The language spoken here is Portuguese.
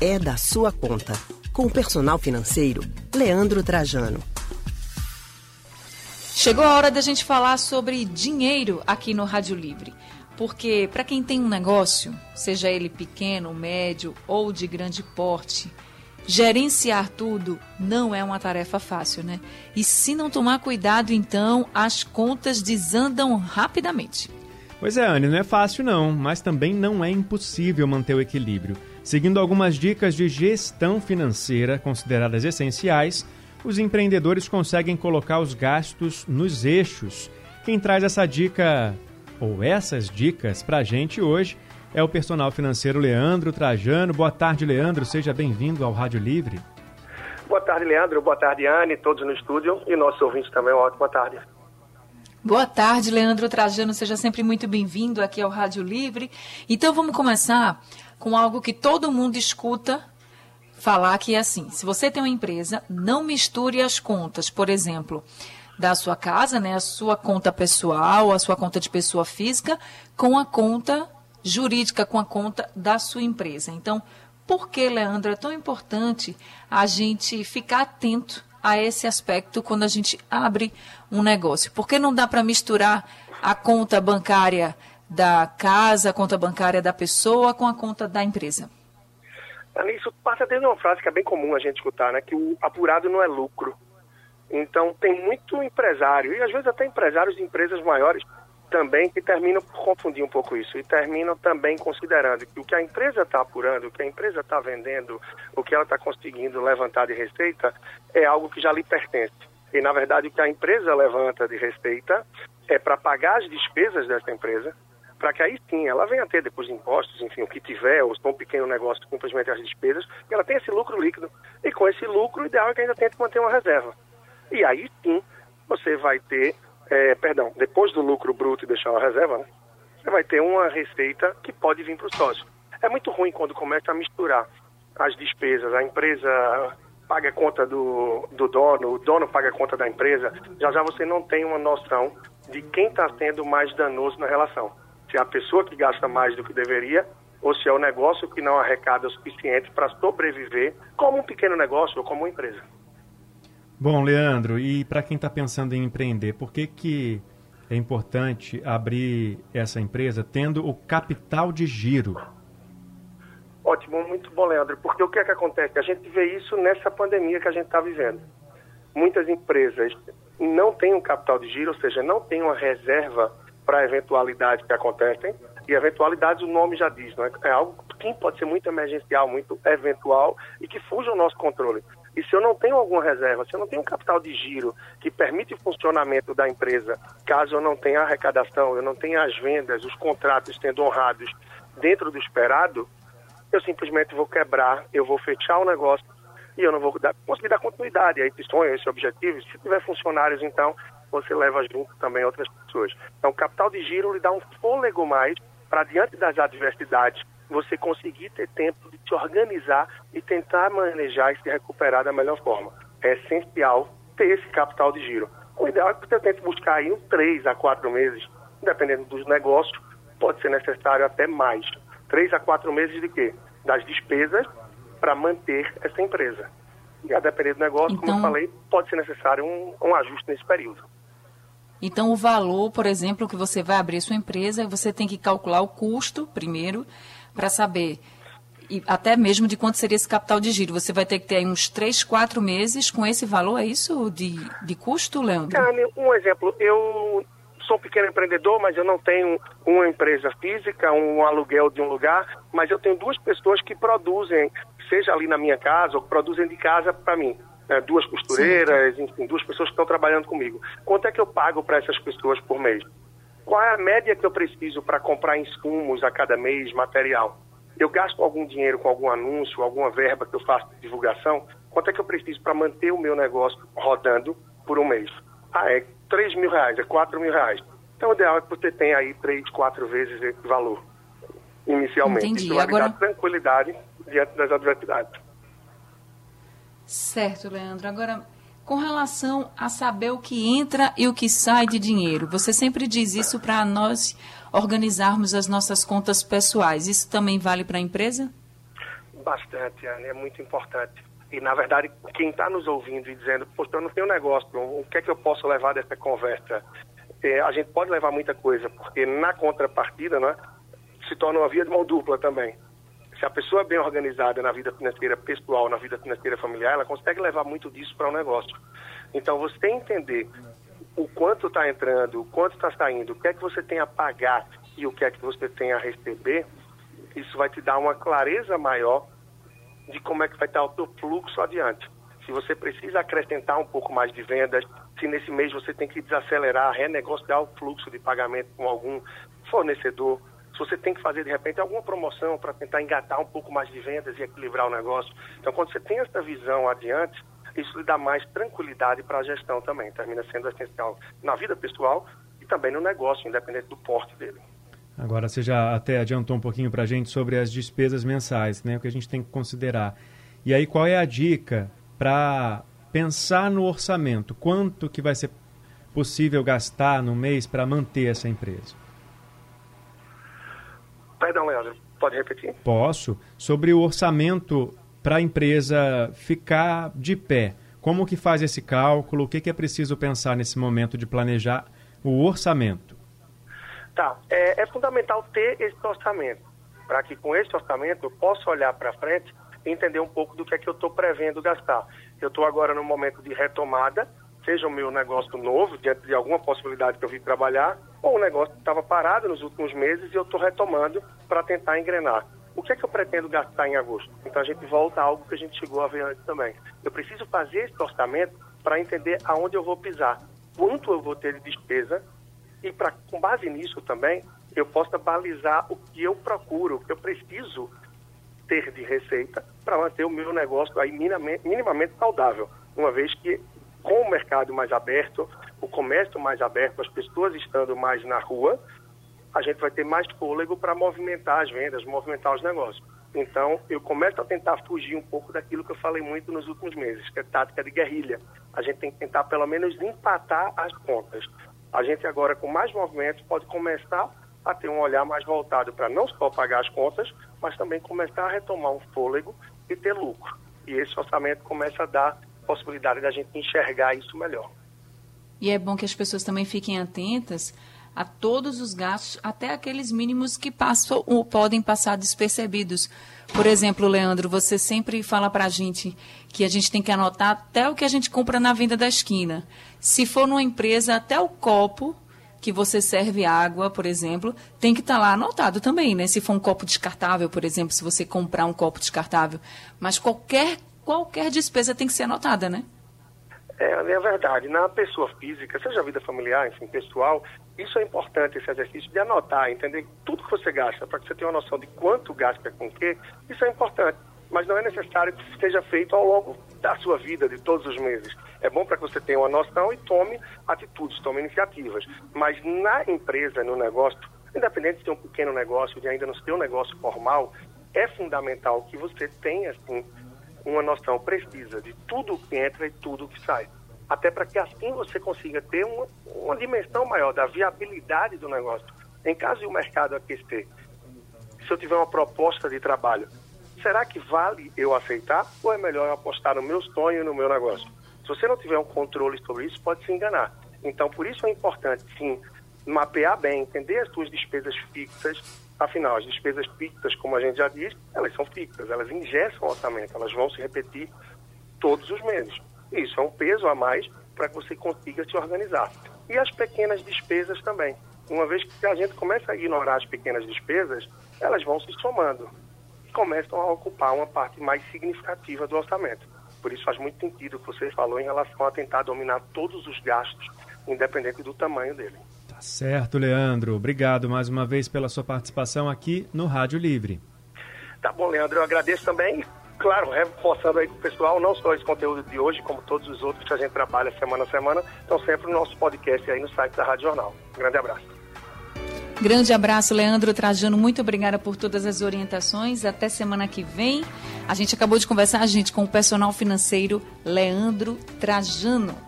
é da sua conta. Com o personal financeiro, Leandro Trajano. Chegou a hora da gente falar sobre dinheiro aqui no Rádio Livre. Porque para quem tem um negócio, seja ele pequeno, médio ou de grande porte, gerenciar tudo não é uma tarefa fácil, né? E se não tomar cuidado, então as contas desandam rapidamente. Pois é, Anne, não é fácil não, mas também não é impossível manter o equilíbrio. Seguindo algumas dicas de gestão financeira consideradas essenciais, os empreendedores conseguem colocar os gastos nos eixos. Quem traz essa dica ou essas dicas para a gente hoje é o personal financeiro Leandro Trajano. Boa tarde, Leandro. Seja bem-vindo ao Rádio Livre. Boa tarde, Leandro. Boa tarde, Anne, todos no estúdio e nossos ouvintes também. Uma ótima tarde. Boa tarde, Leandro Trajano. Seja sempre muito bem-vindo aqui ao Rádio Livre. Então vamos começar com algo que todo mundo escuta falar que é assim: se você tem uma empresa, não misture as contas, por exemplo, da sua casa, né, a sua conta pessoal, a sua conta de pessoa física, com a conta jurídica, com a conta da sua empresa. Então, por que, Leandro, é tão importante a gente ficar atento a esse aspecto quando a gente abre um negócio? Por que não dá para misturar a conta bancária da casa, a conta bancária da pessoa com a conta da empresa? Isso passa desde uma frase que é bem comum a gente escutar, né? Que o apurado não é lucro. Então tem muito empresário, e às vezes até empresários de empresas maiores também que terminam por confundir um pouco isso e terminam também considerando que o que a empresa está apurando, o que a empresa está vendendo, o que ela está conseguindo levantar de receita é algo que já lhe pertence. E na verdade o que a empresa levanta de receita é para pagar as despesas dessa empresa, para que aí sim ela venha ter depois de impostos, enfim, o que tiver, ou se for um pequeno negócio, simplesmente as despesas, e ela tem esse lucro líquido. E com esse lucro, o ideal é que ainda tente manter uma reserva. E aí sim você vai ter, é, perdão, depois do lucro bruto e deixar uma reserva, né, você vai ter uma receita que pode vir para o sócio. É muito ruim quando começa a misturar as despesas, a empresa paga a conta do, do dono, o dono paga a conta da empresa, já já você não tem uma noção de quem está sendo mais danoso na relação se é a pessoa que gasta mais do que deveria ou se é o negócio que não arrecada o suficiente para sobreviver como um pequeno negócio ou como uma empresa. Bom, Leandro, e para quem está pensando em empreender, por que, que é importante abrir essa empresa tendo o capital de giro? Ótimo, muito bom, Leandro, porque o que é que acontece? A gente vê isso nessa pandemia que a gente está vivendo. Muitas empresas não têm um capital de giro, ou seja, não têm uma reserva para eventualidades que acontecem. E eventualidades, o nome já diz, não é? é algo que pode ser muito emergencial, muito eventual e que fuja ao nosso controle. E se eu não tenho alguma reserva, se eu não tenho um capital de giro que permite o funcionamento da empresa, caso eu não tenha arrecadação, eu não tenha as vendas, os contratos sendo honrados dentro do esperado, eu simplesmente vou quebrar, eu vou fechar o negócio e eu não vou dar, conseguir dar continuidade a esse sonho, a esse objetivo. Se tiver funcionários, então, você leva junto também outras pessoas. Então, o capital de giro lhe dá um fôlego mais para, diante das adversidades, você conseguir ter tempo de se organizar e tentar manejar e se recuperar da melhor forma. É essencial ter esse capital de giro. O ideal é que você tente buscar aí uns três a quatro meses, dependendo dos negócios, pode ser necessário até mais. Três a quatro meses de quê? Das despesas para manter essa empresa. E a depender do negócio, então... como eu então falei, pode ser necessário um, um ajuste nesse período. Então, o valor, por exemplo, que você vai abrir sua empresa, você tem que calcular o custo primeiro para saber e até mesmo de quanto seria esse capital de giro. Você vai ter que ter aí uns 3, 4 meses com esse valor, é isso de, de custo, Leandro? um exemplo, eu sou um pequeno empreendedor, mas eu não tenho uma empresa física, um aluguel de um lugar, mas eu tenho duas pessoas que produzem, seja ali na minha casa ou produzem de casa para mim né, duas costureiras, Sim. enfim, duas pessoas que estão trabalhando comigo. Quanto é que eu pago para essas pessoas por mês? Qual é a média que eu preciso para comprar insumos a cada mês, material? Eu gasto algum dinheiro com algum anúncio, alguma verba que eu faço de divulgação? Quanto é que eu preciso para manter o meu negócio rodando por um mês? Ah, é 3 mil reais, é 4 mil reais. Então, o ideal é que você tenha aí três, quatro vezes esse valor, inicialmente. Entendi. Isso vai Agora... dar tranquilidade diante das adversidades. Certo, Leandro. Agora, com relação a saber o que entra e o que sai de dinheiro, você sempre diz isso para nós organizarmos as nossas contas pessoais. Isso também vale para a empresa? Bastante, Anne, é muito importante. E, na verdade, quem está nos ouvindo e dizendo, poxa, eu não tenho negócio, o que é que eu posso levar dessa conversa? É, a gente pode levar muita coisa, porque na contrapartida, né, se torna uma via de mão dupla também. Se a pessoa é bem organizada na vida financeira pessoal, na vida financeira familiar, ela consegue levar muito disso para o um negócio. Então, você entender o quanto está entrando, o quanto está saindo, o que é que você tem a pagar e o que é que você tem a receber, isso vai te dar uma clareza maior de como é que vai estar o seu fluxo adiante. Se você precisa acrescentar um pouco mais de vendas, se nesse mês você tem que desacelerar, renegociar o fluxo de pagamento com algum fornecedor, se você tem que fazer de repente alguma promoção para tentar engatar um pouco mais de vendas e equilibrar o negócio. Então, quando você tem essa visão adiante, isso lhe dá mais tranquilidade para a gestão também. Termina sendo essencial na vida pessoal e também no negócio, independente do porte dele. Agora, você já até adiantou um pouquinho para a gente sobre as despesas mensais, né? o que a gente tem que considerar. E aí, qual é a dica para pensar no orçamento? Quanto que vai ser possível gastar no mês para manter essa empresa? Perdão, Leandro, pode repetir? Posso. Sobre o orçamento para a empresa ficar de pé. Como que faz esse cálculo? O que, que é preciso pensar nesse momento de planejar o orçamento? Tá. É, é fundamental ter esse orçamento, para que com esse orçamento eu possa olhar para frente e entender um pouco do que é que eu estou prevendo gastar. Eu estou agora no momento de retomada, seja o meu negócio novo, diante de alguma possibilidade que eu vim trabalhar, ou um negócio estava parado nos últimos meses e eu estou retomando para tentar engrenar o que é que eu pretendo gastar em agosto? Então a gente volta a algo que a gente chegou a ver antes também. Eu preciso fazer esse orçamento para entender aonde eu vou pisar, quanto eu vou ter de despesa e para com base nisso também eu possa balizar o que eu procuro, o que eu preciso ter de receita para manter o meu negócio aí minimamente saudável, uma vez que com o mercado mais aberto, o comércio mais aberto, as pessoas estando mais na rua, a gente vai ter mais fôlego para movimentar as vendas, movimentar os negócios. Então, eu começo a tentar fugir um pouco daquilo que eu falei muito nos últimos meses, que é tática de guerrilha. A gente tem que tentar, pelo menos, empatar as contas. A gente agora, com mais movimentos, pode começar a ter um olhar mais voltado para não só pagar as contas, mas também começar a retomar um fôlego e ter lucro. E esse orçamento começa a dar possibilidade da gente enxergar isso melhor. E é bom que as pessoas também fiquem atentas a todos os gastos, até aqueles mínimos que passam ou podem passar despercebidos. Por exemplo, Leandro, você sempre fala para a gente que a gente tem que anotar até o que a gente compra na venda da esquina. Se for numa empresa, até o copo que você serve água, por exemplo, tem que estar tá lá anotado também, né? Se for um copo descartável, por exemplo, se você comprar um copo descartável. Mas qualquer, qualquer despesa tem que ser anotada, né? É, é verdade. Na pessoa física, seja vida familiar, enfim, pessoal, isso é importante, esse exercício de anotar, entender tudo que você gasta, para que você tenha uma noção de quanto gasta com o quê, isso é importante. Mas não é necessário que seja feito ao longo da sua vida, de todos os meses. É bom para que você tenha uma noção e tome atitudes, tome iniciativas. Mas na empresa, no negócio, independente de ter um pequeno negócio, de ainda não ter um negócio formal, é fundamental que você tenha, assim, uma noção precisa de tudo que entra e tudo que sai. Até para que assim você consiga ter uma, uma dimensão maior da viabilidade do negócio. Em caso de o mercado aquecer, se eu tiver uma proposta de trabalho, será que vale eu aceitar ou é melhor eu apostar no meu sonho e no meu negócio? Se você não tiver um controle sobre isso, pode se enganar. Então, por isso é importante, sim, mapear bem, entender as suas despesas fixas, Afinal, as despesas fixas, como a gente já disse, elas são fixas, elas ingessam o orçamento, elas vão se repetir todos os meses. Isso é um peso a mais para que você consiga se organizar. E as pequenas despesas também. Uma vez que a gente começa a ignorar as pequenas despesas, elas vão se somando e começam a ocupar uma parte mais significativa do orçamento. Por isso faz muito sentido o que você falou em relação a tentar dominar todos os gastos, independente do tamanho dele. Certo, Leandro. Obrigado mais uma vez pela sua participação aqui no Rádio Livre. Tá bom, Leandro. Eu agradeço também. Claro, reforçando aí o pessoal, não só esse conteúdo de hoje, como todos os outros que a gente trabalha semana a semana, estão sempre no nosso podcast aí no site da Rádio Jornal. Um grande abraço. Grande abraço, Leandro Trajano. Muito obrigada por todas as orientações. Até semana que vem. A gente acabou de conversar, gente, com o personal financeiro Leandro Trajano.